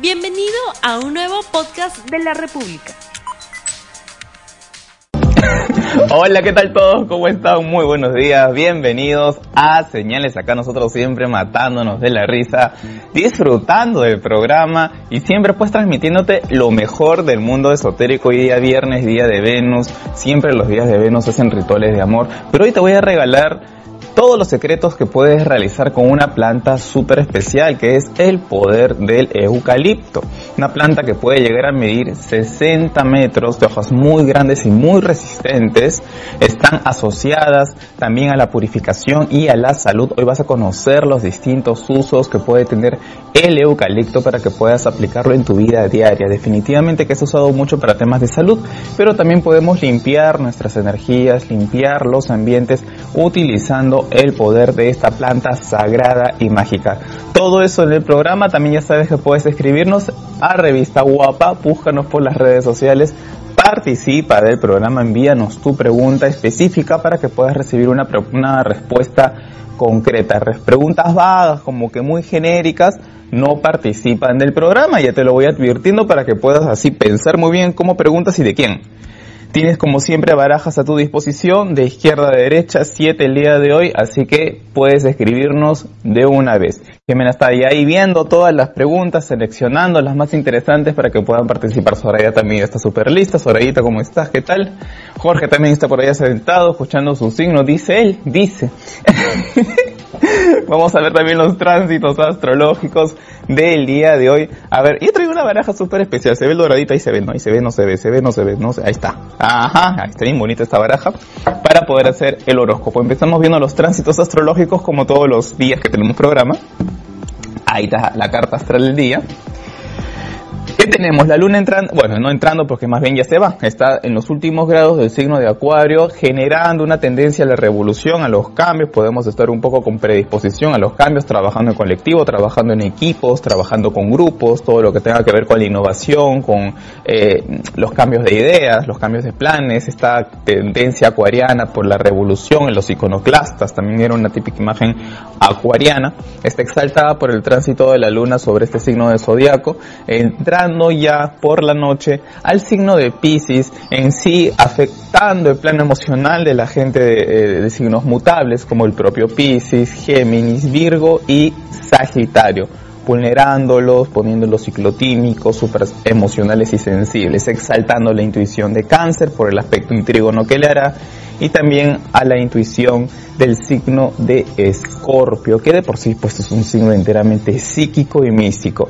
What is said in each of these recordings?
Bienvenido a un nuevo podcast de la República. Hola, ¿qué tal todos? ¿Cómo están? Muy buenos días, bienvenidos a Señales. Acá nosotros siempre matándonos de la risa, disfrutando del programa y siempre pues transmitiéndote lo mejor del mundo esotérico. Hoy día viernes, día de Venus, siempre los días de Venus hacen rituales de amor, pero hoy te voy a regalar todos los secretos que puedes realizar con una planta súper especial que es el poder del eucalipto. Una planta que puede llegar a medir 60 metros de hojas muy grandes y muy resistentes. Están asociadas también a la purificación y a la salud. Hoy vas a conocer los distintos usos que puede tener el eucalipto para que puedas aplicarlo en tu vida diaria. Definitivamente que es usado mucho para temas de salud, pero también podemos limpiar nuestras energías, limpiar los ambientes utilizando el poder de esta planta sagrada y mágica. Todo eso en el programa, también ya sabes que puedes escribirnos a Revista Guapa, búscanos por las redes sociales, participa del programa, envíanos tu pregunta específica para que puedas recibir una, una respuesta concreta. Preguntas vagas, como que muy genéricas, no participan del programa, ya te lo voy advirtiendo para que puedas así pensar muy bien cómo preguntas y de quién. Tienes como siempre barajas a tu disposición de izquierda a derecha, 7 el día de hoy, así que puedes escribirnos de una vez. Jimena está ahí viendo todas las preguntas, seleccionando las más interesantes para que puedan participar. Soraya también está súper lista. Sorayita, ¿cómo estás? ¿Qué tal? Jorge también está por allá sentado, escuchando su signo. Dice él, dice. Vamos a ver también los tránsitos astrológicos del día de hoy. A ver, yo traigo una baraja súper especial. Se ve doradita y se ve, no, ahí se ve, no se ve, se ve, no se ve, no se Ahí está. Ajá, ahí está bien bonita esta baraja para poder hacer el horóscopo. Empezamos viendo los tránsitos astrológicos como todos los días que tenemos programa. Ahí está la carta astral del día. ¿Qué tenemos? La luna entrando, bueno, no entrando porque más bien ya se va, está en los últimos grados del signo de Acuario, generando una tendencia a la revolución, a los cambios, podemos estar un poco con predisposición a los cambios, trabajando en colectivo, trabajando en equipos, trabajando con grupos, todo lo que tenga que ver con la innovación, con eh, los cambios de ideas, los cambios de planes, esta tendencia acuariana por la revolución en los iconoclastas, también era una típica imagen acuariana, está exaltada por el tránsito de la luna sobre este signo de zodiaco, ya por la noche al signo de Pisces, en sí afectando el plano emocional de la gente de, de signos mutables como el propio Pisces, Géminis, Virgo y Sagitario vulnerándolos, poniéndolos ciclotímicos, super emocionales y sensibles, exaltando la intuición de cáncer por el aspecto intrígono que le hará y también a la intuición del signo de escorpio, que de por sí pues es un signo enteramente psíquico y místico.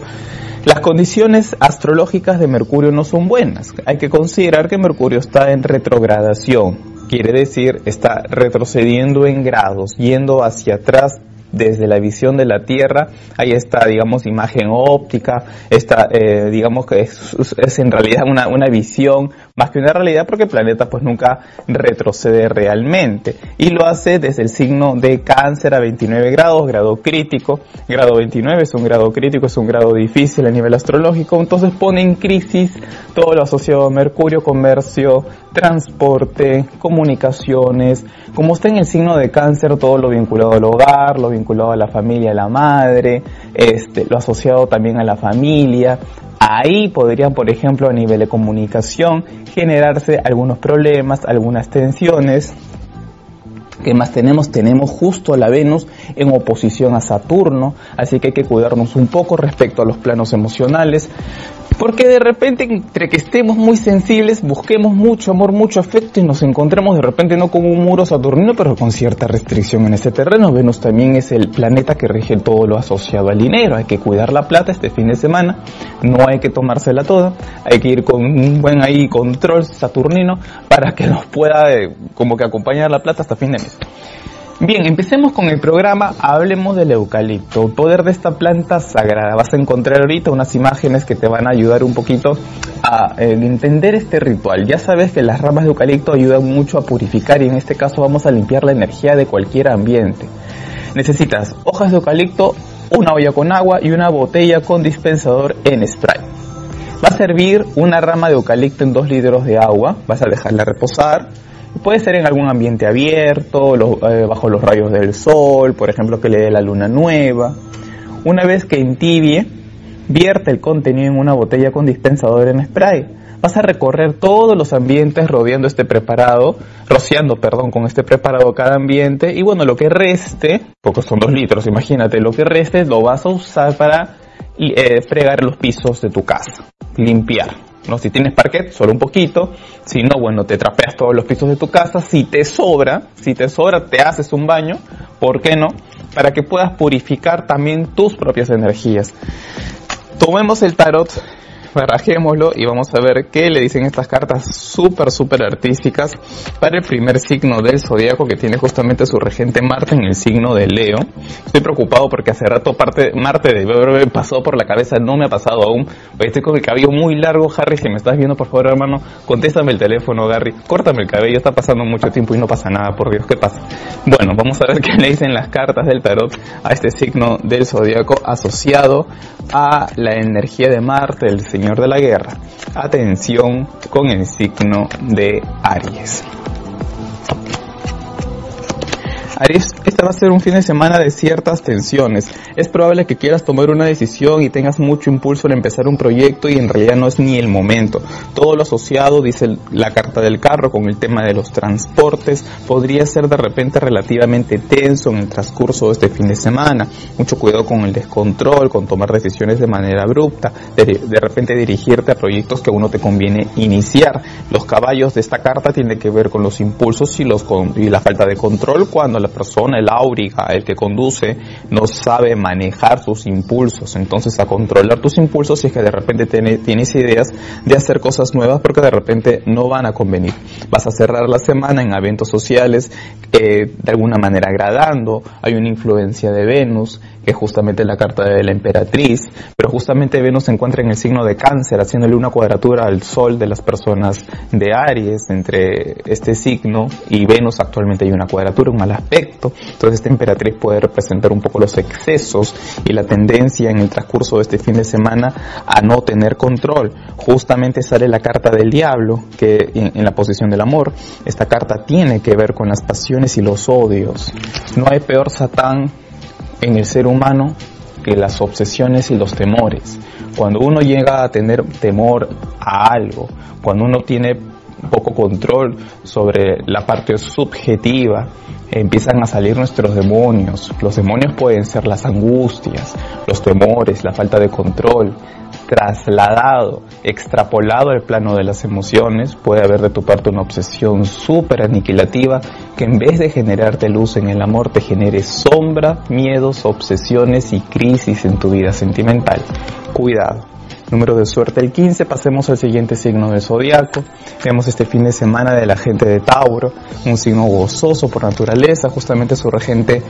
Las condiciones astrológicas de Mercurio no son buenas. Hay que considerar que Mercurio está en retrogradación. Quiere decir, está retrocediendo en grados, yendo hacia atrás desde la visión de la Tierra, hay esta, digamos, imagen óptica, esta, eh, digamos que es, en realidad una, una, visión más que una realidad porque el planeta pues nunca retrocede realmente. Y lo hace desde el signo de cáncer a 29 grados, grado crítico, grado 29 es un grado crítico, es un grado difícil a nivel astrológico, entonces pone en crisis todo lo asociado a Mercurio, comercio, transporte, comunicaciones, como está en el signo de cáncer, todo lo vinculado al hogar, lo vinculado a la familia, a la madre, este, lo asociado también a la familia, Ahí podrían, por ejemplo, a nivel de comunicación, generarse algunos problemas, algunas tensiones. ¿Qué más tenemos? Tenemos justo a la Venus en oposición a Saturno, así que hay que cuidarnos un poco respecto a los planos emocionales. Porque de repente, entre que estemos muy sensibles, busquemos mucho amor, mucho afecto y nos encontremos de repente no como un muro saturnino, pero con cierta restricción en ese terreno. Venus también es el planeta que rige todo lo asociado al dinero. Hay que cuidar la plata este fin de semana, no hay que tomársela toda, hay que ir con un buen ahí control saturnino para que nos pueda eh, como que acompañar la plata hasta fin de mes. Bien, empecemos con el programa, hablemos del eucalipto, poder de esta planta sagrada. Vas a encontrar ahorita unas imágenes que te van a ayudar un poquito a eh, entender este ritual. Ya sabes que las ramas de eucalipto ayudan mucho a purificar y en este caso vamos a limpiar la energía de cualquier ambiente. Necesitas hojas de eucalipto, una olla con agua y una botella con dispensador en spray. Va a servir una rama de eucalipto en dos litros de agua, vas a dejarla reposar Puede ser en algún ambiente abierto, eh, bajo los rayos del sol, por ejemplo que le dé la luna nueva. Una vez que entibie, Vierte el contenido en una botella con dispensador en spray. Vas a recorrer todos los ambientes rodeando este preparado, rociando, perdón, con este preparado cada ambiente y bueno, lo que reste, porque son dos litros, imagínate, lo que reste lo vas a usar para eh, fregar los pisos de tu casa, limpiar. ¿No? Si tienes parquet, solo un poquito. Si no, bueno, te trapeas todos los pisos de tu casa. Si te sobra, si te sobra, te haces un baño. ¿Por qué no? Para que puedas purificar también tus propias energías. Tomemos el tarot barajémoslo y vamos a ver qué le dicen estas cartas súper, súper artísticas para el primer signo del zodiaco que tiene justamente su regente Marte en el signo de Leo. Estoy preocupado porque hace rato parte, Marte de pasó por la cabeza, no me ha pasado aún. Estoy con el cabello muy largo, Harry, si me estás viendo, por favor, hermano, contéstame el teléfono, Gary, córtame el cabello, está pasando mucho tiempo y no pasa nada, por Dios, ¿qué pasa? Bueno, vamos a ver qué le dicen las cartas del tarot a este signo del zodiaco asociado a la energía de Marte, el signo señor de la guerra. Atención con el signo de Aries. Aries, este va a ser un fin de semana de ciertas tensiones. Es probable que quieras tomar una decisión y tengas mucho impulso en empezar un proyecto y en realidad no es ni el momento. Todo lo asociado, dice la carta del carro, con el tema de los transportes, podría ser de repente relativamente tenso en el transcurso de este fin de semana. Mucho cuidado con el descontrol, con tomar decisiones de manera abrupta, de, repente dirigirte a proyectos que a uno te conviene iniciar. Los caballos de esta carta tienen que ver con los impulsos y, los, y la falta de control cuando la persona, el áuriga, el que conduce, no sabe manejar sus impulsos. Entonces, a controlar tus impulsos si es que de repente tienes ideas de hacer cosas nuevas porque de repente no van a convenir. Vas a cerrar la semana en eventos sociales eh, de alguna manera agradando. Hay una influencia de Venus que es justamente la carta de la emperatriz, pero justamente Venus se encuentra en el signo de cáncer, haciéndole una cuadratura al sol de las personas de Aries, entre este signo y Venus actualmente hay una cuadratura, un mal aspecto, entonces esta emperatriz puede representar un poco los excesos y la tendencia en el transcurso de este fin de semana a no tener control. Justamente sale la carta del diablo, que en la posición del amor, esta carta tiene que ver con las pasiones y los odios. No hay peor satán en el ser humano que las obsesiones y los temores. Cuando uno llega a tener temor a algo, cuando uno tiene poco control sobre la parte subjetiva, empiezan a salir nuestros demonios. Los demonios pueden ser las angustias, los temores, la falta de control, trasladado, extrapolado al plano de las emociones, puede haber de tu parte una obsesión súper aniquilativa que en vez de generarte luz en el amor te genere sombra, miedos, obsesiones y crisis en tu vida sentimental. Cuidado número de suerte el 15. Pasemos al siguiente signo del zodiaco. Vemos este fin de semana de la gente de Tauro, un signo gozoso por naturaleza, justamente su regente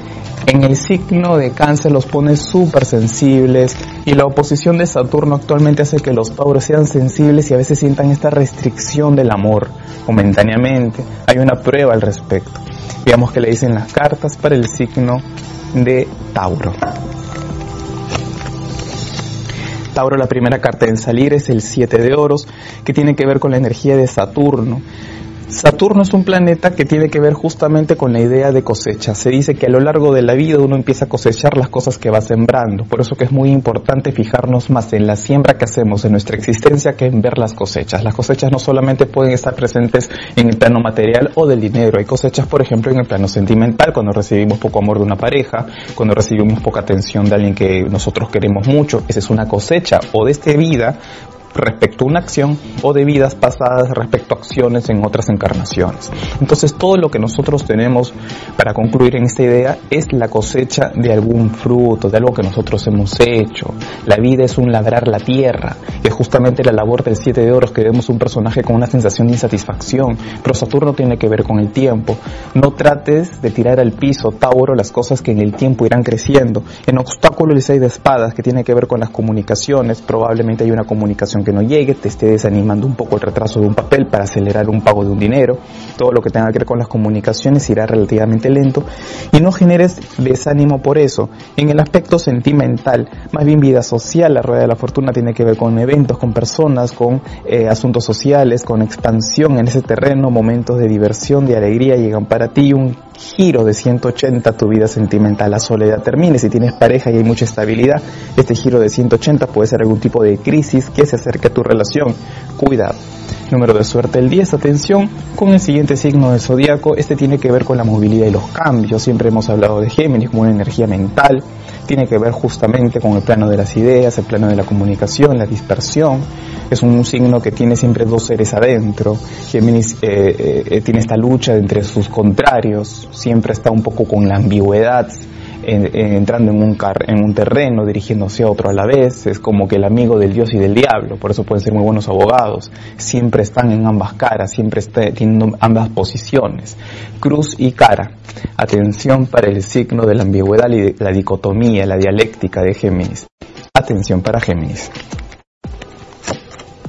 en el signo de cáncer los pone súper sensibles y la oposición de Saturno actualmente hace que los Tauros sean sensibles y a veces sientan esta restricción del amor momentáneamente. Hay una prueba al respecto. Veamos que le dicen las cartas para el signo de Tauro. La primera carta en salir es el 7 de oros, que tiene que ver con la energía de Saturno. Saturno es un planeta que tiene que ver justamente con la idea de cosecha. Se dice que a lo largo de la vida uno empieza a cosechar las cosas que va sembrando. Por eso que es muy importante fijarnos más en la siembra que hacemos en nuestra existencia que en ver las cosechas. Las cosechas no solamente pueden estar presentes en el plano material o del dinero. Hay cosechas, por ejemplo, en el plano sentimental, cuando recibimos poco amor de una pareja, cuando recibimos poca atención de alguien que nosotros queremos mucho. Esa es una cosecha o de esta vida respecto a una acción o de vidas pasadas respecto a acciones en otras encarnaciones. Entonces todo lo que nosotros tenemos para concluir en esta idea es la cosecha de algún fruto, de algo que nosotros hemos hecho. La vida es un labrar la tierra, es justamente la labor del siete de oros que vemos un personaje con una sensación de insatisfacción, pero Saturno tiene que ver con el tiempo. No trates de tirar al piso, Tauro, las cosas que en el tiempo irán creciendo. En obstáculo el seis de espadas, que tiene que ver con las comunicaciones, probablemente hay una comunicación que no llegue, te esté desanimando un poco el retraso de un papel para acelerar un pago de un dinero, todo lo que tenga que ver con las comunicaciones irá relativamente lento y no generes desánimo por eso. En el aspecto sentimental, más bien vida social, la rueda de la fortuna tiene que ver con eventos eventos, con personas, con eh, asuntos sociales, con expansión en ese terreno, momentos de diversión, de alegría llegan para ti un giro de 180 tu vida sentimental, la soledad termine. Si tienes pareja y hay mucha estabilidad, este giro de 180 puede ser algún tipo de crisis que se acerque a tu relación. Cuidado. Número de suerte el 10, atención con el siguiente signo del zodiaco, este tiene que ver con la movilidad y los cambios, siempre hemos hablado de Géminis como una energía mental, tiene que ver justamente con el plano de las ideas, el plano de la comunicación, la dispersión, es un signo que tiene siempre dos seres adentro, Géminis eh, eh, tiene esta lucha entre sus contrarios, siempre está un poco con la ambigüedad, entrando en un, car en un terreno, dirigiéndose a otro a la vez, es como que el amigo del Dios y del diablo, por eso pueden ser muy buenos abogados, siempre están en ambas caras, siempre está, tienen ambas posiciones, cruz y cara. Atención para el signo de la ambigüedad la dicotomía, la dialéctica de Géminis. Atención para Géminis.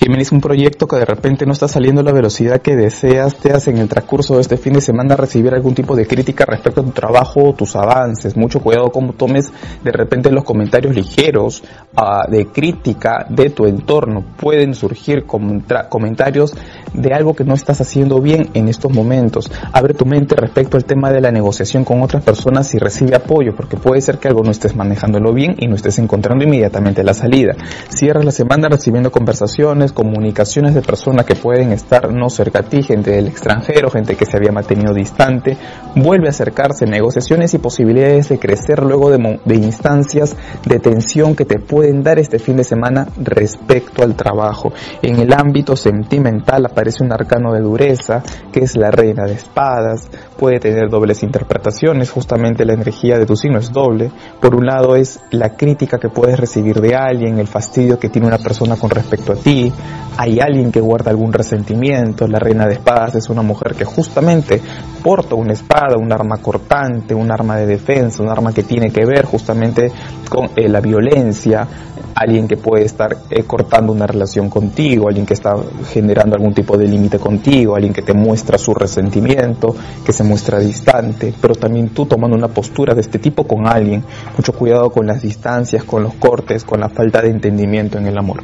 Géminis, un proyecto que de repente no está saliendo a la velocidad que deseas, te hace en el transcurso de este fin de semana recibir algún tipo de crítica respecto a tu trabajo o tus avances. Mucho cuidado como tomes de repente los comentarios ligeros uh, de crítica de tu entorno. Pueden surgir comentarios de algo que no estás haciendo bien en estos momentos. Abre tu mente respecto al tema de la negociación con otras personas y recibe apoyo, porque puede ser que algo no estés manejándolo bien y no estés encontrando inmediatamente la salida. Cierras la semana recibiendo conversaciones, comunicaciones de personas que pueden estar no cerca a ti, gente del extranjero, gente que se había mantenido distante, vuelve a acercarse, negociaciones y posibilidades de crecer luego de, de instancias de tensión que te pueden dar este fin de semana respecto al trabajo. En el ámbito sentimental aparece un arcano de dureza, que es la reina de espadas, puede tener dobles interpretaciones, justamente la energía de tu signo es doble. Por un lado es la crítica que puedes recibir de alguien, el fastidio que tiene una persona con respecto a ti, hay alguien que guarda algún resentimiento, la reina de espadas es una mujer que justamente porta una espada, un arma cortante, un arma de defensa, un arma que tiene que ver justamente con eh, la violencia, alguien que puede estar eh, cortando una relación contigo, alguien que está generando algún tipo de límite contigo, alguien que te muestra su resentimiento, que se muestra distante, pero también tú tomando una postura de este tipo con alguien, mucho cuidado con las distancias, con los cortes, con la falta de entendimiento en el amor.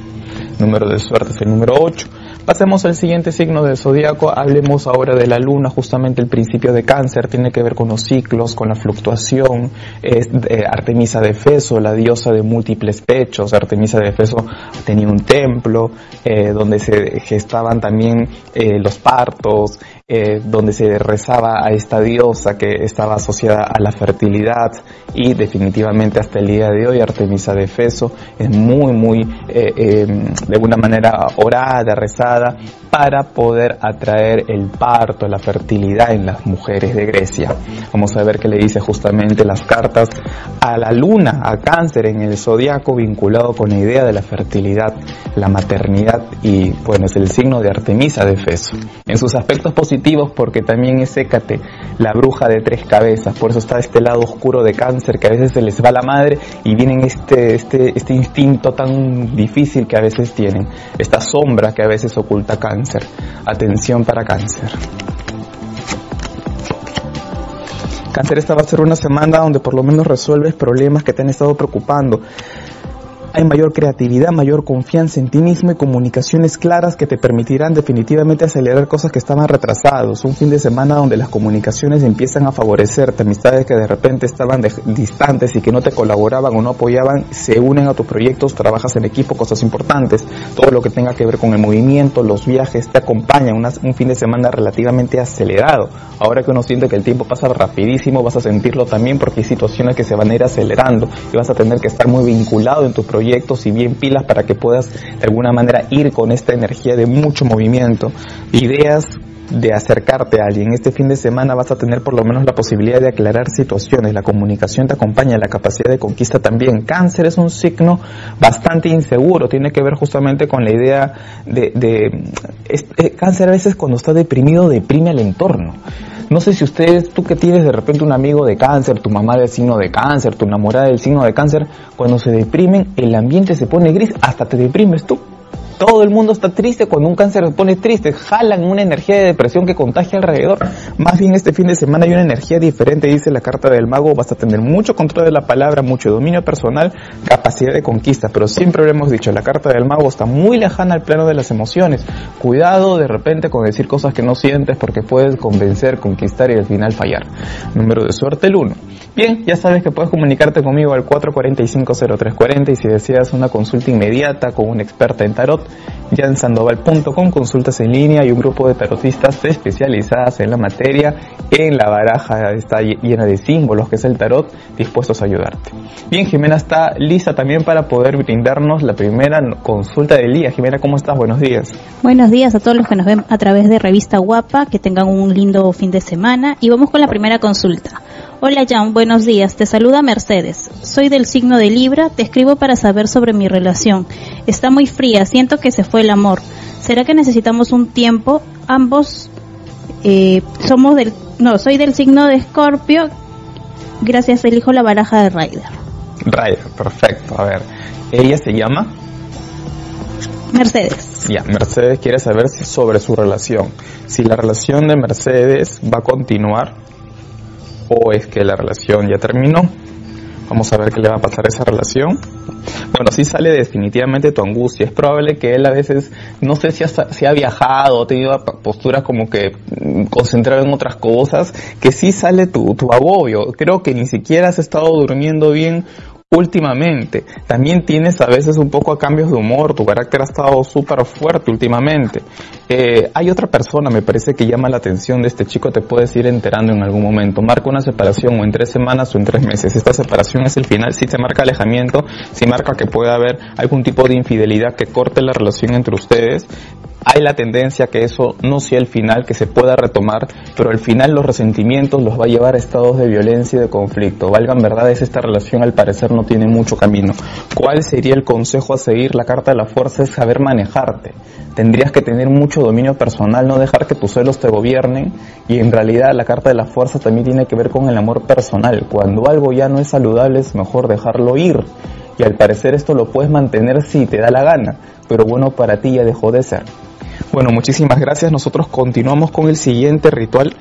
Número de suerte el número 8. Pasemos al siguiente signo del zodiaco, hablemos ahora de la luna, justamente el principio de cáncer, tiene que ver con los ciclos, con la fluctuación, es Artemisa de Feso, la diosa de múltiples pechos, Artemisa de Feso tenía un templo eh, donde se gestaban también eh, los partos, eh, donde se rezaba a esta diosa que estaba asociada a la fertilidad. Y definitivamente hasta el día de hoy Artemisa de Feso es muy muy eh, eh, de alguna manera orada, rezada para poder atraer el parto, la fertilidad en las mujeres de Grecia. Vamos a ver qué le dice justamente las cartas a la luna, a cáncer en el zodiaco vinculado con la idea de la fertilidad, la maternidad y bueno es el signo de Artemisa de Feso. En sus aspectos positivos porque también es Hécate, la bruja de tres cabezas. Por eso está este lado oscuro de cáncer que a veces se les va la madre y vienen este, este, este instinto tan difícil que a veces tienen, esta sombra que a veces oculta cáncer. Atención para cáncer. Cáncer, esta va a ser una semana donde por lo menos resuelves problemas que te han estado preocupando hay mayor creatividad, mayor confianza en ti mismo y comunicaciones claras que te permitirán definitivamente acelerar cosas que estaban retrasados. Un fin de semana donde las comunicaciones empiezan a favorecerte, amistades que de repente estaban distantes y que no te colaboraban o no apoyaban, se unen a tus proyectos, trabajas en equipo, cosas importantes, todo lo que tenga que ver con el movimiento, los viajes, te acompañan, un fin de semana relativamente acelerado. Ahora que uno siente que el tiempo pasa rapidísimo, vas a sentirlo también porque hay situaciones que se van a ir acelerando y vas a tener que estar muy vinculado en tu proyecto proyectos y bien pilas para que puedas de alguna manera ir con esta energía de mucho movimiento, ideas de acercarte a alguien. Este fin de semana vas a tener por lo menos la posibilidad de aclarar situaciones, la comunicación te acompaña, la capacidad de conquista también. Cáncer es un signo bastante inseguro, tiene que ver justamente con la idea de, eh, cáncer a veces cuando está deprimido deprime al entorno. No sé si ustedes, tú que tienes de repente un amigo de cáncer, tu mamá del signo de cáncer, tu enamorada del signo de cáncer, cuando se deprimen, el ambiente se pone gris, hasta te deprimes tú. Todo el mundo está triste cuando un cáncer se pone triste, jalan una energía de depresión que contagia alrededor. Más bien este fin de semana hay una energía diferente, dice la carta del mago, vas a tener mucho control de la palabra, mucho dominio personal, capacidad de conquista, pero siempre lo hemos dicho, la carta del mago está muy lejana al plano de las emociones. Cuidado de repente con decir cosas que no sientes porque puedes convencer, conquistar y al final fallar. Número de suerte el 1. Bien, ya sabes que puedes comunicarte conmigo al 445-0340 y si deseas una consulta inmediata con una experta en tarot, ya en sandoval.com consultas en línea y un grupo de tarotistas especializadas en la materia, en la baraja está llena de símbolos que es el tarot, dispuestos a ayudarte. Bien, Jimena está lista también para poder brindarnos la primera consulta del día. Jimena, ¿cómo estás? Buenos días. Buenos días a todos los que nos ven a través de Revista Guapa, que tengan un lindo fin de semana y vamos con la primera consulta. Hola Jan, buenos días. Te saluda Mercedes. Soy del signo de Libra. Te escribo para saber sobre mi relación. Está muy fría. Siento que se fue el amor. ¿Será que necesitamos un tiempo? Ambos eh, somos del... No, soy del signo de Escorpio. Gracias, elijo la baraja de Ryder. Ryder, perfecto. A ver, ¿ella se llama? Mercedes. Ya, Mercedes quiere saber sobre su relación. Si la relación de Mercedes va a continuar o es que la relación ya terminó. Vamos a ver qué le va a pasar a esa relación. Bueno, sí sale definitivamente tu angustia. Es probable que él a veces, no sé si ha, si ha viajado o tenido posturas como que mm, concentrado en otras cosas, que sí sale tu, tu agobio. Creo que ni siquiera has estado durmiendo bien últimamente. También tienes a veces un poco a cambios de humor, tu carácter ha estado súper fuerte últimamente. Eh, hay otra persona, me parece que llama la atención de este chico, te puedes ir enterando en algún momento. Marca una separación o en tres semanas o en tres meses. Esta separación es el final, si se marca alejamiento, si marca que puede haber algún tipo de infidelidad que corte la relación entre ustedes, hay la tendencia que eso no sea el final, que se pueda retomar, pero al final los resentimientos los va a llevar a estados de violencia y de conflicto. Valgan verdades, esta relación al parecer no tiene mucho camino. ¿Cuál sería el consejo a seguir? La carta de la fuerza es saber manejarte. Tendrías que tener mucho dominio personal, no dejar que tus celos te gobiernen y en realidad la carta de la fuerza también tiene que ver con el amor personal. Cuando algo ya no es saludable es mejor dejarlo ir y al parecer esto lo puedes mantener si te da la gana, pero bueno, para ti ya dejó de ser. Bueno, muchísimas gracias. Nosotros continuamos con el siguiente ritual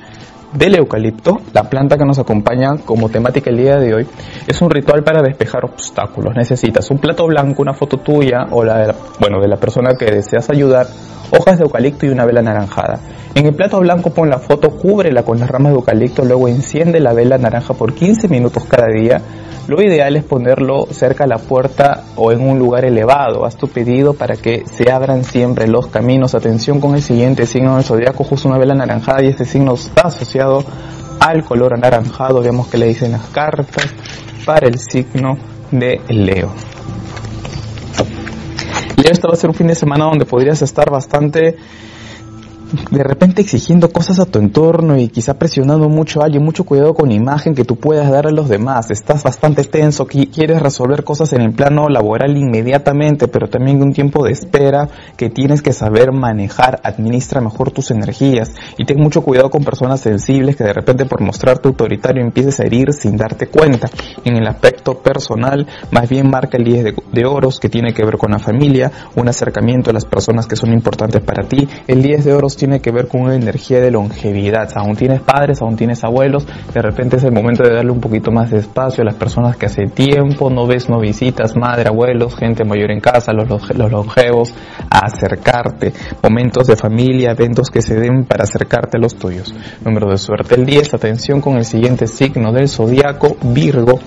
del eucalipto, la planta que nos acompaña como temática el día de hoy, es un ritual para despejar obstáculos. Necesitas un plato blanco, una foto tuya o la de la, bueno, de la persona que deseas ayudar, hojas de eucalipto y una vela naranjada. En el plato blanco pon la foto, cúbrela con las ramas de eucalipto, luego enciende la vela naranja por 15 minutos cada día lo ideal es ponerlo cerca a la puerta o en un lugar elevado. Haz tu pedido para que se abran siempre los caminos. Atención con el siguiente signo del zodiaco, justo una vela anaranjada y este signo está asociado al color anaranjado. Veamos que le dicen las cartas para el signo de Leo. Leo, esto va a ser un fin de semana donde podrías estar bastante de repente exigiendo cosas a tu entorno y quizá presionando mucho a alguien, mucho cuidado con la imagen que tú puedas dar a los demás. Estás bastante tenso, quieres resolver cosas en el plano laboral inmediatamente, pero también un tiempo de espera que tienes que saber manejar, administra mejor tus energías y ten mucho cuidado con personas sensibles que de repente por mostrarte autoritario empieces a herir sin darte cuenta. En el aspecto personal, más bien marca el 10 de, oros que tiene que ver con la familia, un acercamiento a las personas que son importantes para ti. El 10 de oros que ver con una energía de longevidad. Aún tienes padres, aún tienes abuelos, de repente es el momento de darle un poquito más de espacio a las personas que hace tiempo no ves, no visitas, madre, abuelos, gente mayor en casa, los, los longevos, acercarte. Momentos de familia, eventos que se den para acercarte a los tuyos. Número de suerte el 10, atención con el siguiente signo del zodiaco, Virgo.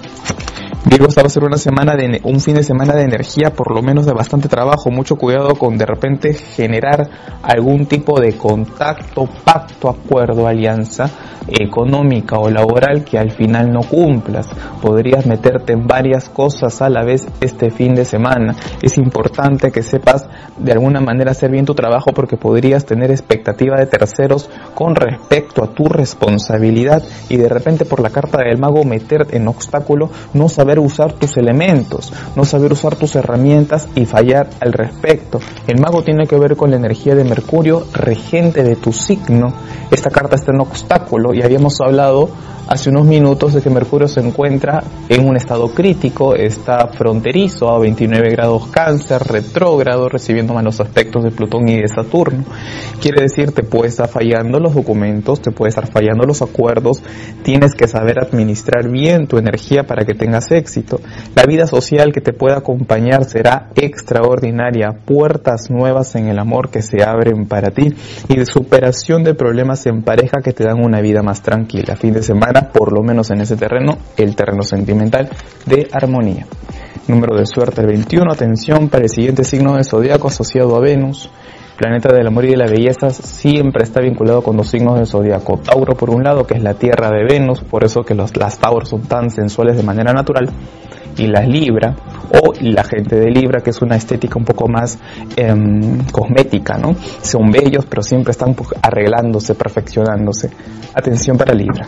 Virgo, esta va a ser una semana de un fin de semana de energía, por lo menos de bastante trabajo, mucho cuidado con de repente generar algún tipo de contacto, pacto, acuerdo, alianza económica o laboral que al final no cumplas. Podrías meterte en varias cosas a la vez este fin de semana. Es importante que sepas de alguna manera hacer bien tu trabajo porque podrías tener expectativa de terceros con respecto a tu responsabilidad y de repente por la carta del mago meterte en obstáculo, no saber saber usar tus elementos, no saber usar tus herramientas y fallar al respecto. El mago tiene que ver con la energía de Mercurio, regente de tu signo. Esta carta está en obstáculo y habíamos hablado hace unos minutos de que Mercurio se encuentra en un estado crítico, está fronterizo a 29 grados cáncer, retrógrado, recibiendo malos aspectos de Plutón y de Saturno. Quiere decir, te puede estar fallando los documentos, te puede estar fallando los acuerdos, tienes que saber administrar bien tu energía para que tengas éxito. La vida social que te pueda acompañar será extraordinaria, puertas nuevas en el amor que se abren para ti y de superación de problemas en pareja que te dan una vida más tranquila. Fin de semana por lo menos en ese terreno, el terreno sentimental de armonía. Número de suerte el 21, atención para el siguiente signo de zodiaco asociado a Venus. Planeta del amor y de la belleza siempre está vinculado con los signos del zodiaco. Tauro por un lado, que es la tierra de Venus, por eso que los, las Tauros son tan sensuales de manera natural. Y las Libra, o la gente de Libra, que es una estética un poco más em, cosmética, ¿no? Son bellos, pero siempre están arreglándose, perfeccionándose. Atención para Libra.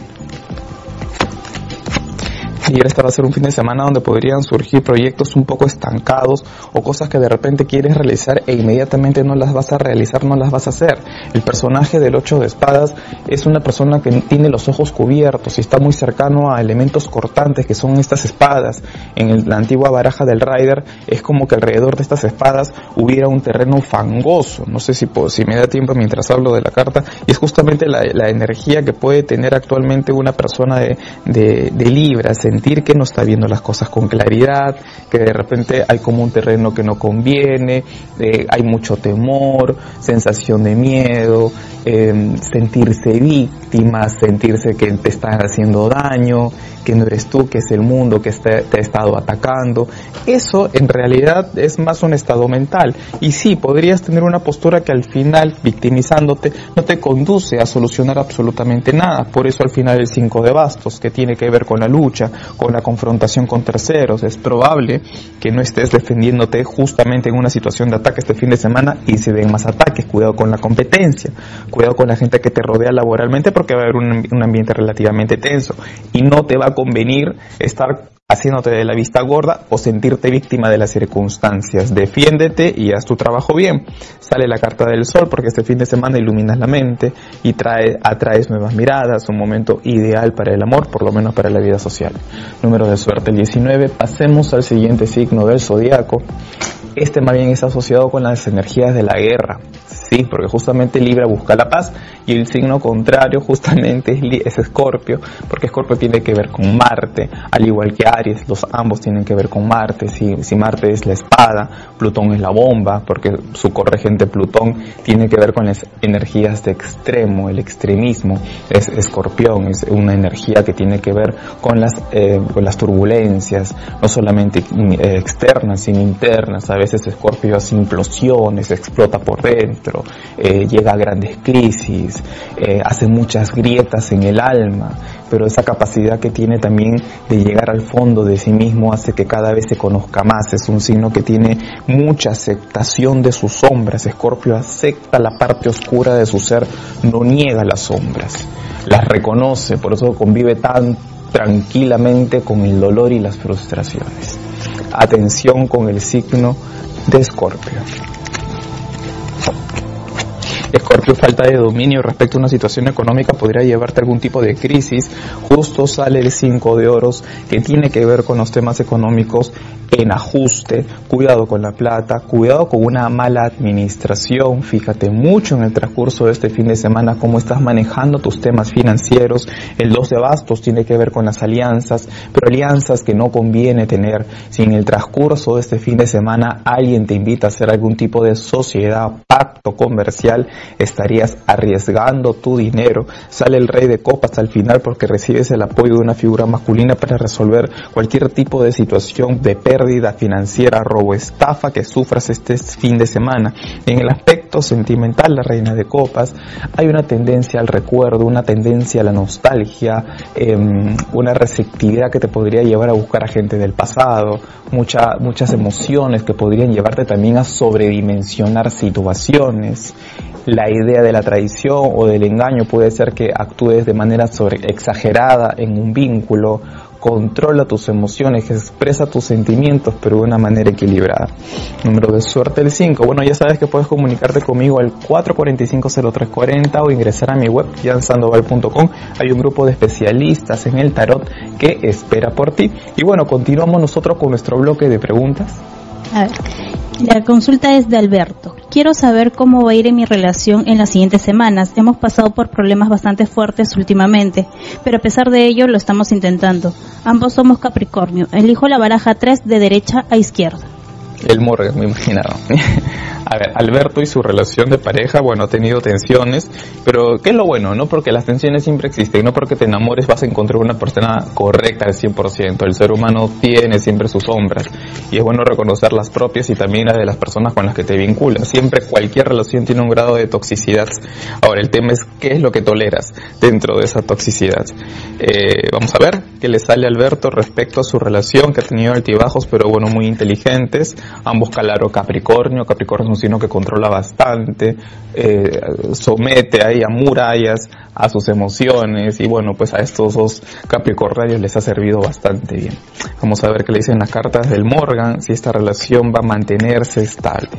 Y esta va a ser un fin de semana donde podrían surgir proyectos un poco estancados o cosas que de repente quieres realizar e inmediatamente no las vas a realizar, no las vas a hacer. El personaje del 8 de espadas es una persona que tiene los ojos cubiertos y está muy cercano a elementos cortantes que son estas espadas. En la antigua baraja del Rider es como que alrededor de estas espadas hubiera un terreno fangoso. No sé si, si me da tiempo mientras hablo de la carta. Y es justamente la, energía que puede tener actualmente una persona de, de, de Libra, sentir que no está viendo las cosas con claridad, que de repente hay como un terreno que no conviene, eh, hay mucho temor, sensación de miedo, eh, sentirse víctima, sentirse que te están haciendo daño, que no eres tú, que es el mundo que te ha estado atacando. Eso en realidad es más un estado mental. Y sí, podrías tener una postura que al final, victimizándote, no te conduce a solucionar absolutamente nada. Por eso al final el 5 de bastos, que tiene que ver con la lucha, con la confrontación con terceros. Es probable que no estés defendiéndote justamente en una situación de ataque este fin de semana y se den más ataques. Cuidado con la competencia, cuidado con la gente que te rodea laboralmente porque va a haber un, un ambiente relativamente tenso y no te va a convenir estar haciéndote de la vista gorda o sentirte víctima de las circunstancias. Defiéndete y haz tu trabajo bien. Sale la carta del sol porque este fin de semana iluminas la mente y trae, atraes nuevas miradas, un momento ideal para el amor, por lo menos para la vida social. Número de suerte el 19. Pasemos al siguiente signo del zodiaco. Este más bien es asociado con las energías de la guerra. Sí, porque justamente Libra busca la paz y el signo contrario justamente es Escorpio, porque Escorpio tiene que ver con Marte, al igual que Aries, los ambos tienen que ver con Marte. Si, si Marte es la espada, Plutón es la bomba, porque su corregente Plutón tiene que ver con las energías de extremo, el extremismo. Es Escorpión, es una energía que tiene que ver con las, eh, con las turbulencias, no solamente eh, externas, sino internas. Veces Escorpio hace implosiones, explota por dentro eh, llega a grandes crisis, eh, hace muchas grietas en el alma, pero esa capacidad que tiene también de llegar al fondo de sí mismo hace que cada vez se conozca más. Es un signo que tiene mucha aceptación de sus sombras. Escorpio acepta la parte oscura de su ser, no niega las sombras, las reconoce, por eso convive tan tranquilamente con el dolor y las frustraciones. Atención con el signo de Escorpio. Escorpio, falta de dominio respecto a una situación económica podría llevarte a algún tipo de crisis. Justo sale el 5 de oros que tiene que ver con los temas económicos en ajuste, cuidado con la plata, cuidado con una mala administración, fíjate mucho en el transcurso de este fin de semana cómo estás manejando tus temas financieros, el 2 de bastos tiene que ver con las alianzas, pero alianzas que no conviene tener, si en el transcurso de este fin de semana alguien te invita a hacer algún tipo de sociedad, pacto comercial, estarías arriesgando tu dinero, sale el rey de copas al final porque recibes el apoyo de una figura masculina para resolver cualquier tipo de situación de pérdida financiera, robo, estafa que sufras este fin de semana. En el aspecto sentimental, la reina de copas, hay una tendencia al recuerdo, una tendencia a la nostalgia, em, una receptividad que te podría llevar a buscar a gente del pasado, muchas emociones que podrían llevarte también a sobredimensionar situaciones la idea de la traición o del engaño puede ser que actúes de manera sobre exagerada en un vínculo controla tus emociones, expresa tus sentimientos, pero de una manera equilibrada. Número de suerte el 5. Bueno, ya sabes que puedes comunicarte conmigo al 445-0340 o ingresar a mi web, jansandoval.com. Hay un grupo de especialistas en el tarot que espera por ti. Y bueno, continuamos nosotros con nuestro bloque de preguntas. A ver, la consulta es de Alberto. Quiero saber cómo va a ir en mi relación en las siguientes semanas. Hemos pasado por problemas bastante fuertes últimamente, pero a pesar de ello lo estamos intentando. Ambos somos Capricornio. Elijo la baraja 3 de derecha a izquierda. El Morgan, me imaginaba. A ver, Alberto y su relación de pareja, bueno, ha tenido tensiones, pero ¿qué es lo bueno? No porque las tensiones siempre existen, no porque te enamores vas a encontrar una persona correcta al 100%. El ser humano tiene siempre sus sombras y es bueno reconocer las propias y también las de las personas con las que te vinculas. Siempre cualquier relación tiene un grado de toxicidad. Ahora, el tema es qué es lo que toleras dentro de esa toxicidad. Eh, vamos a ver qué le sale a Alberto respecto a su relación que ha tenido altibajos, pero bueno, muy inteligentes. Ambos calaron Capricornio, Capricornio signo que controla bastante, eh, somete ahí a murallas a sus emociones y bueno, pues a estos dos capricornios les ha servido bastante bien. Vamos a ver qué le dicen las cartas del Morgan, si esta relación va a mantenerse estable.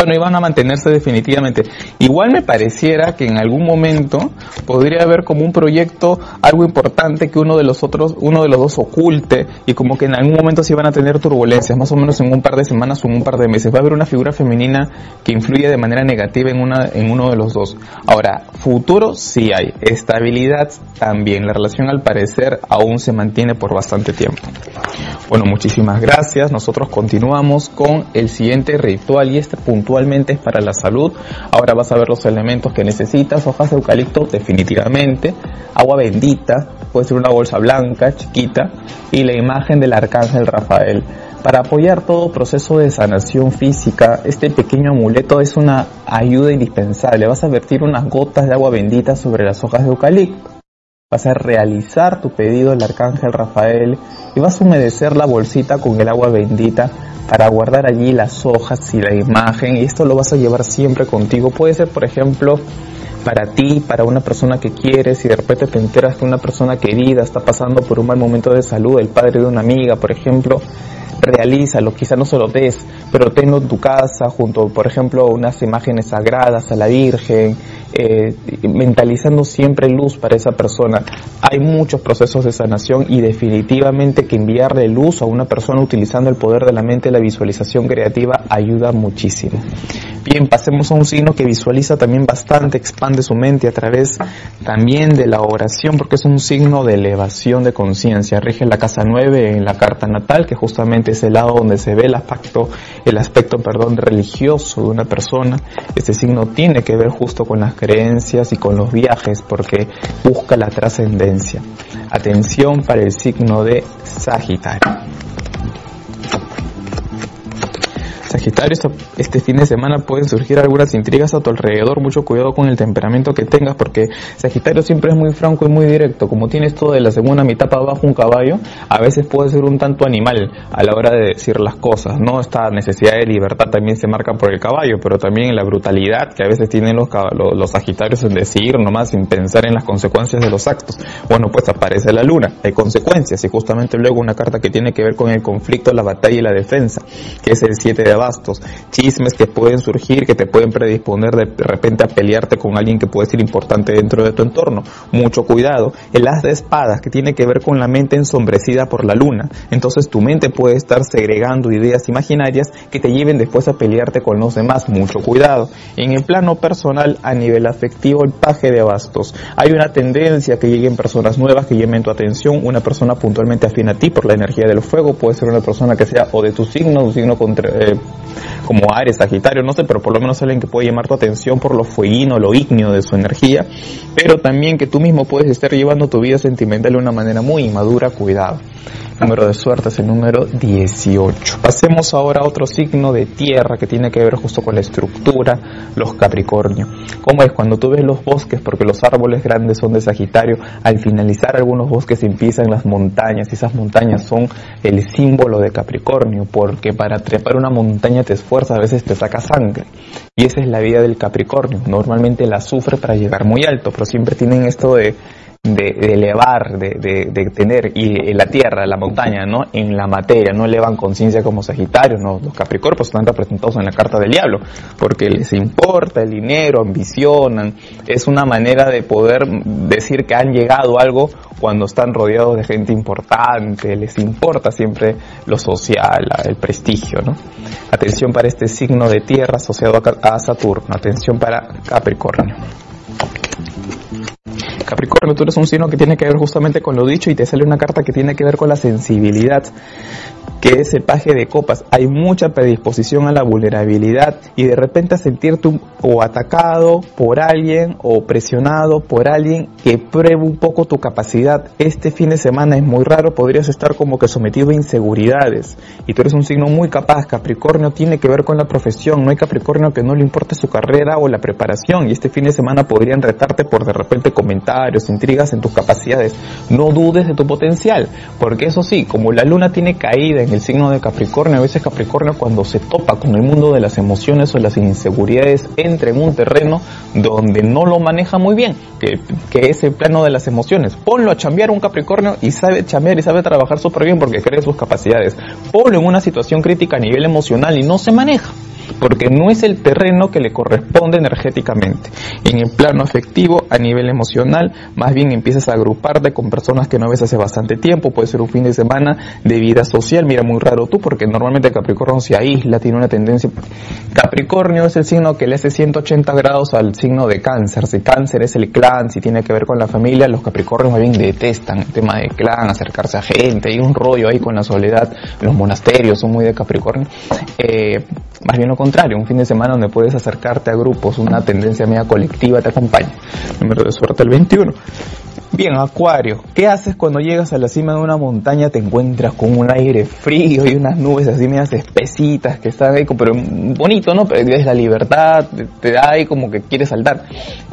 Bueno, iban a mantenerse definitivamente. Igual me pareciera que en algún momento podría haber como un proyecto, algo importante que uno de los otros, uno de los dos oculte y como que en algún momento se iban a tener turbulencias, más o menos en un par de semanas o en un par de meses. Va a haber una figura femenina que influye de manera negativa en una, en uno de los dos. Ahora, futuro sí hay, estabilidad también. La relación al parecer aún se mantiene por bastante tiempo. Bueno, muchísimas gracias. Nosotros continuamos con el siguiente ritual y este punto es para la salud. Ahora vas a ver los elementos que necesitas. Hojas de eucalipto, definitivamente. Agua bendita, puede ser una bolsa blanca, chiquita. Y la imagen del arcángel Rafael. Para apoyar todo proceso de sanación física, este pequeño amuleto es una ayuda indispensable. Vas a vertir unas gotas de agua bendita sobre las hojas de eucalipto. Vas a realizar tu pedido al arcángel Rafael y vas a humedecer la bolsita con el agua bendita para guardar allí las hojas y la imagen y esto lo vas a llevar siempre contigo. Puede ser, por ejemplo, para ti, para una persona que quieres y de repente te enteras que una persona querida está pasando por un mal momento de salud, el padre de una amiga, por ejemplo, realízalo, quizá no solo des, pero tenlo en tu casa junto, por ejemplo, unas imágenes sagradas a la Virgen, eh, mentalizando siempre luz para esa persona. Hay muchos procesos de sanación y definitivamente que enviarle luz a una persona utilizando el poder de la mente la visualización creativa ayuda muchísimo. Bien, pasemos a un signo que visualiza también bastante, expande su mente a través también de la oración, porque es un signo de elevación de conciencia. Rige la casa 9 en la carta natal, que justamente es el lado donde se ve el aspecto, el aspecto, perdón, religioso de una persona. Este signo tiene que ver justo con las creencias y con los viajes, porque busca la trascendencia. Atención para el signo de Sagitario. Sagitario, este fin de semana pueden surgir algunas intrigas a tu alrededor, mucho cuidado con el temperamento que tengas, porque Sagitario siempre es muy franco y muy directo, como tienes todo de la segunda mitad para abajo un caballo, a veces puede ser un tanto animal a la hora de decir las cosas, ¿no? Esta necesidad de libertad también se marca por el caballo, pero también la brutalidad que a veces tienen los, los, los Sagitarios en decir nomás sin pensar en las consecuencias de los actos. Bueno, pues aparece la luna, hay consecuencias, y justamente luego una carta que tiene que ver con el conflicto, la batalla y la defensa, que es el 7 de bastos, chismes que pueden surgir, que te pueden predisponer de repente a pelearte con alguien que puede ser importante dentro de tu entorno. Mucho cuidado. El as de espadas, que tiene que ver con la mente ensombrecida por la luna. Entonces tu mente puede estar segregando ideas imaginarias que te lleven después a pelearte con los demás. Mucho cuidado. En el plano personal, a nivel afectivo, el paje de bastos. Hay una tendencia que lleguen personas nuevas que llamen tu atención, una persona puntualmente afín a ti por la energía del fuego, puede ser una persona que sea o de tu signo, un signo contra, eh, como Ares, Sagitario, no sé, pero por lo menos alguien que puede llamar tu atención por lo fueguino, lo ígneo de su energía, pero también que tú mismo puedes estar llevando tu vida sentimental de una manera muy inmadura, cuidado. Número de suerte es el número 18. Pasemos ahora a otro signo de tierra que tiene que ver justo con la estructura, los Capricornio. ¿Cómo es? Cuando tú ves los bosques, porque los árboles grandes son de Sagitario, al finalizar algunos bosques empiezan las montañas y esas montañas son el símbolo de Capricornio, porque para trepar una montaña te esfuerzas, a veces te saca sangre. Y esa es la vida del Capricornio. Normalmente la sufre para llegar muy alto, pero siempre tienen esto de de, elevar, de, de, tener y la tierra, la montaña, ¿no? En la materia, no elevan conciencia como Sagitario, ¿no? Los Capricornios están representados en la carta del diablo, porque les importa el dinero, ambicionan, es una manera de poder decir que han llegado a algo cuando están rodeados de gente importante, les importa siempre lo social, el prestigio, ¿no? Atención para este signo de tierra asociado a Saturno, atención para Capricornio. Capricornio, tú eres un signo que tiene que ver justamente con lo dicho y te sale una carta que tiene que ver con la sensibilidad que es el paje de copas. Hay mucha predisposición a la vulnerabilidad y de repente a sentirte o atacado por alguien o presionado por alguien que pruebe un poco tu capacidad. Este fin de semana es muy raro, podrías estar como que sometido a inseguridades y tú eres un signo muy capaz. Capricornio tiene que ver con la profesión, no hay Capricornio que no le importe su carrera o la preparación y este fin de semana podrían retarte por de repente comentarios, intrigas en tus capacidades. No dudes de tu potencial, porque eso sí, como la luna tiene caída en el signo de Capricornio, a veces Capricornio cuando se topa con el mundo de las emociones o las inseguridades entra en un terreno donde no lo maneja muy bien, que, que es el plano de las emociones. Ponlo a chambear un Capricornio y sabe chambear y sabe trabajar súper bien porque cree sus capacidades. Ponlo en una situación crítica a nivel emocional y no se maneja porque no es el terreno que le corresponde energéticamente. En el plano afectivo, a nivel emocional, más bien empiezas a agruparte con personas que no ves hace bastante tiempo, puede ser un fin de semana de vida social, mira muy raro tú, porque normalmente Capricornio se aísla, tiene una tendencia... Capricornio es el signo que le hace 180 grados al signo de cáncer, si cáncer es el clan, si tiene que ver con la familia, los Capricornios más bien detestan el tema de clan, acercarse a gente, hay un rollo ahí con la soledad, los monasterios son muy de Capricornio, eh, más bien lo contrario, un fin de semana donde puedes acercarte a grupos, una tendencia media colectiva te acompaña. Número de suerte el 21. Bien, Acuario, ¿qué haces cuando llegas a la cima de una montaña? Te encuentras con un aire frío y unas nubes así medias espesitas que están ahí, pero bonito, ¿no? Pero es la libertad, te da ahí como que quieres saltar.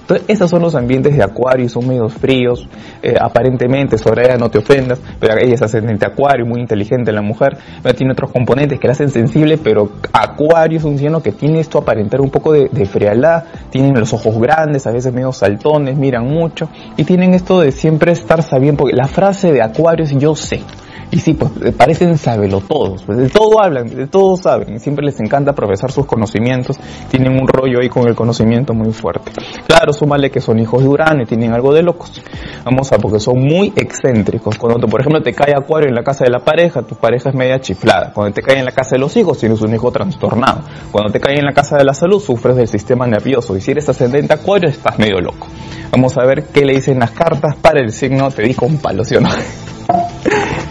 Entonces, esos son los ambientes de Acuario, son medios fríos, eh, aparentemente, sobre ella no te ofendas, pero ella es ascendente Acuario, muy inteligente la mujer, pero tiene otros componentes que la hacen sensible, pero Acuario un signo que tiene esto aparentar un poco de, de frialdad, tienen los ojos grandes, a veces medio saltones, miran mucho, y tienen esto de siempre estar sabiendo, porque la frase de Acuario es yo sé. Y sí, pues eh, parecen sabelo todos, pues de todo hablan, de todo saben, y siempre les encanta profesar sus conocimientos, tienen un rollo ahí con el conocimiento muy fuerte. Claro, súmale que son hijos de Urano y tienen algo de locos. Vamos a, porque son muy excéntricos. Cuando, por ejemplo, te cae Acuario en la casa de la pareja, tu pareja es media chiflada. Cuando te cae en la casa de los hijos, tienes un hijo trastornado. Cuando te cae en la casa de la salud, sufres del sistema nervioso. Y si eres ascendente Acuario, estás medio loco. Vamos a ver qué le dicen las cartas para el signo, te dijo un palo, ¿sí o no?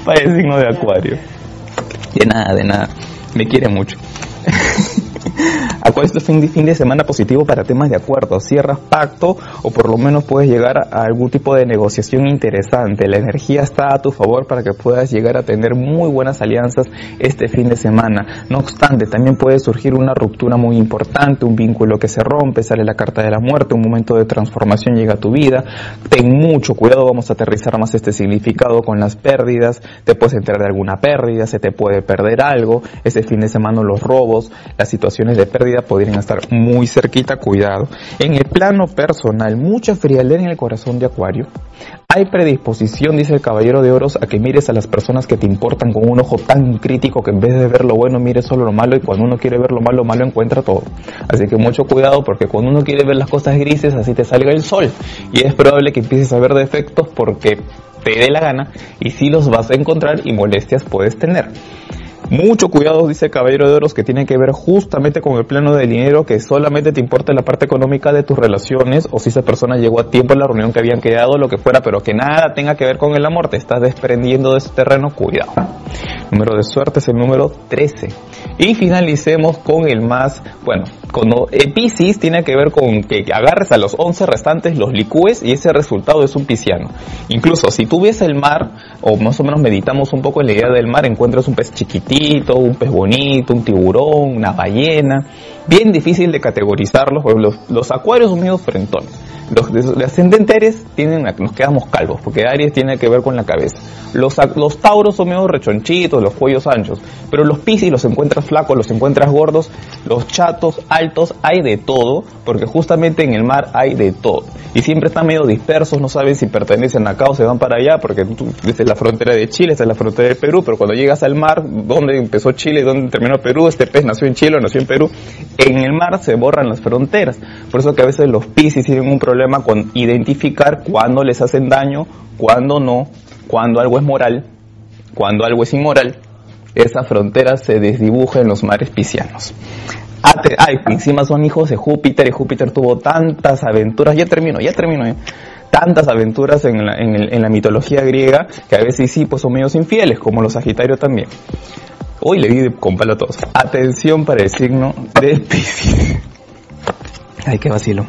para el signo de Acuario. De nada, de nada. Me quiere mucho. Acuario, este fin, fin de semana positivo para temas de acuerdo. Cierras pacto o por lo menos puedes llegar a algún tipo de negociación interesante. La energía está a tu favor para que puedas llegar a tener muy buenas alianzas este fin de semana. No obstante, también puede surgir una ruptura muy importante, un vínculo que se rompe, sale la carta de la muerte, un momento de transformación llega a tu vida. Ten mucho cuidado, vamos a aterrizar más este significado con las pérdidas. Te puedes enterar de alguna pérdida, se te puede perder algo. Este fin de semana los robos, las de pérdida podrían estar muy cerquita, cuidado. En el plano personal, mucha frialdad en el corazón de Acuario. Hay predisposición, dice el Caballero de Oros, a que mires a las personas que te importan con un ojo tan crítico que en vez de ver lo bueno mires solo lo malo y cuando uno quiere ver lo malo, malo encuentra todo. Así que mucho cuidado porque cuando uno quiere ver las cosas grises así te salga el sol y es probable que empieces a ver defectos porque te dé la gana y si los vas a encontrar y molestias puedes tener. Mucho cuidado, dice Caballero de Oros, que tiene que ver justamente con el plano del dinero, que solamente te importa la parte económica de tus relaciones, o si esa persona llegó a tiempo en la reunión que habían quedado, lo que fuera, pero que nada tenga que ver con el amor, te estás desprendiendo de ese terreno, cuidado. Número de suerte es el número 13. Y finalicemos con el más, bueno, Cuando eh, Pisces tiene que ver con que agarres a los 11 restantes, los licúes y ese resultado es un pisciano. Incluso si tú ves el mar, o más o menos meditamos un poco en la idea del mar, encuentras un pez chiquitito, un pez bonito, un tiburón, una ballena, bien difícil de categorizarlos, los acuarios son medio frentones. Los, de ascendente Aries tienen, nos quedamos calvos, porque Aries tiene que ver con la cabeza. Los, los Tauros son medio rechonchitos, los cuellos anchos, pero los Piscis los encuentras flacos, los encuentras gordos, los chatos, altos, hay de todo, porque justamente en el mar hay de todo. Y siempre están medio dispersos, no saben si pertenecen acá o se van para allá, porque tú, esta es la frontera de Chile, esta es la frontera de Perú, pero cuando llegas al mar, ¿dónde empezó Chile y dónde terminó Perú? Este pez nació en Chile o nació en Perú. En el mar se borran las fronteras. Por eso que a veces los Piscis tienen un problema con identificar cuándo les hacen daño, cuándo no, cuándo algo es moral, cuándo algo es inmoral. Esa frontera se desdibuja en los mares piscianos. Ay, encima son hijos de Júpiter y Júpiter tuvo tantas aventuras, ya termino, ya termino, ¿eh? tantas aventuras en la, en, la, mitología griega que a veces sí, pues son medios infieles, como los Sagitarios también. Hoy le di con palo a todos. Atención para el signo de Piscis. Ay, qué vacilo.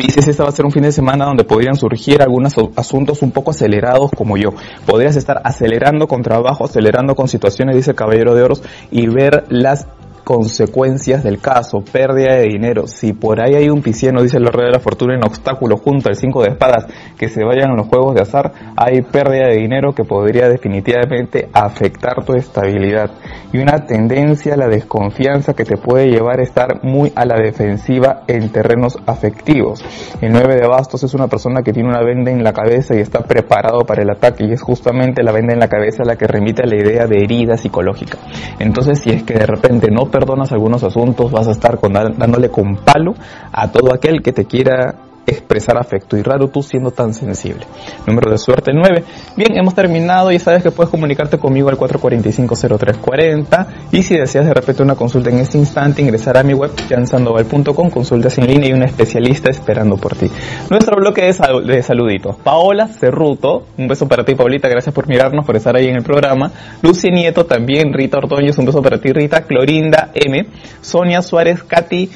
Dices, este va a ser un fin de semana donde podrían surgir algunos asuntos un poco acelerados como yo. Podrías estar acelerando con trabajo, acelerando con situaciones, dice Caballero de Oros, y ver las consecuencias del caso, pérdida de dinero. Si por ahí hay un pisciano, dice el rey de la fortuna, en obstáculo junto al cinco de espadas, que se vayan a los juegos de azar, hay pérdida de dinero que podría definitivamente afectar tu estabilidad. Y una tendencia a la desconfianza que te puede llevar a estar muy a la defensiva en terrenos afectivos. El 9 de bastos es una persona que tiene una venda en la cabeza y está preparado para el ataque y es justamente la venda en la cabeza la que remite a la idea de herida psicológica. Entonces si es que de repente no perdonas algunos asuntos, vas a estar dándole con palo a todo aquel que te quiera expresar afecto y raro tú siendo tan sensible. Número de suerte 9. Bien, hemos terminado. Ya sabes que puedes comunicarte conmigo al 445-0340 y si deseas de repente una consulta en este instante, ingresar a mi web jansandoval.com, consultas en línea y un especialista esperando por ti. Nuestro bloque de, saluditos. Paola Cerruto, un beso para ti Paulita, gracias por mirarnos, por estar ahí en el programa. Lucy Nieto también, Rita Ordóñez, un beso para ti Rita, Clorinda M, Sonia Suárez, Katy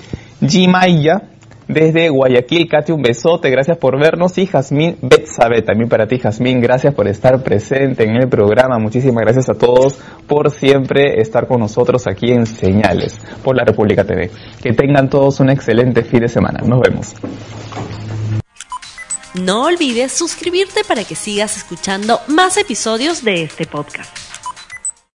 Gimaya, desde Guayaquil, Katy, un besote, gracias por vernos. Y Jazmín Betsabe, también para ti, Jazmín, gracias por estar presente en el programa. Muchísimas gracias a todos por siempre estar con nosotros aquí en Señales por la República TV. Que tengan todos un excelente fin de semana. Nos vemos. No olvides suscribirte para que sigas escuchando más episodios de este podcast.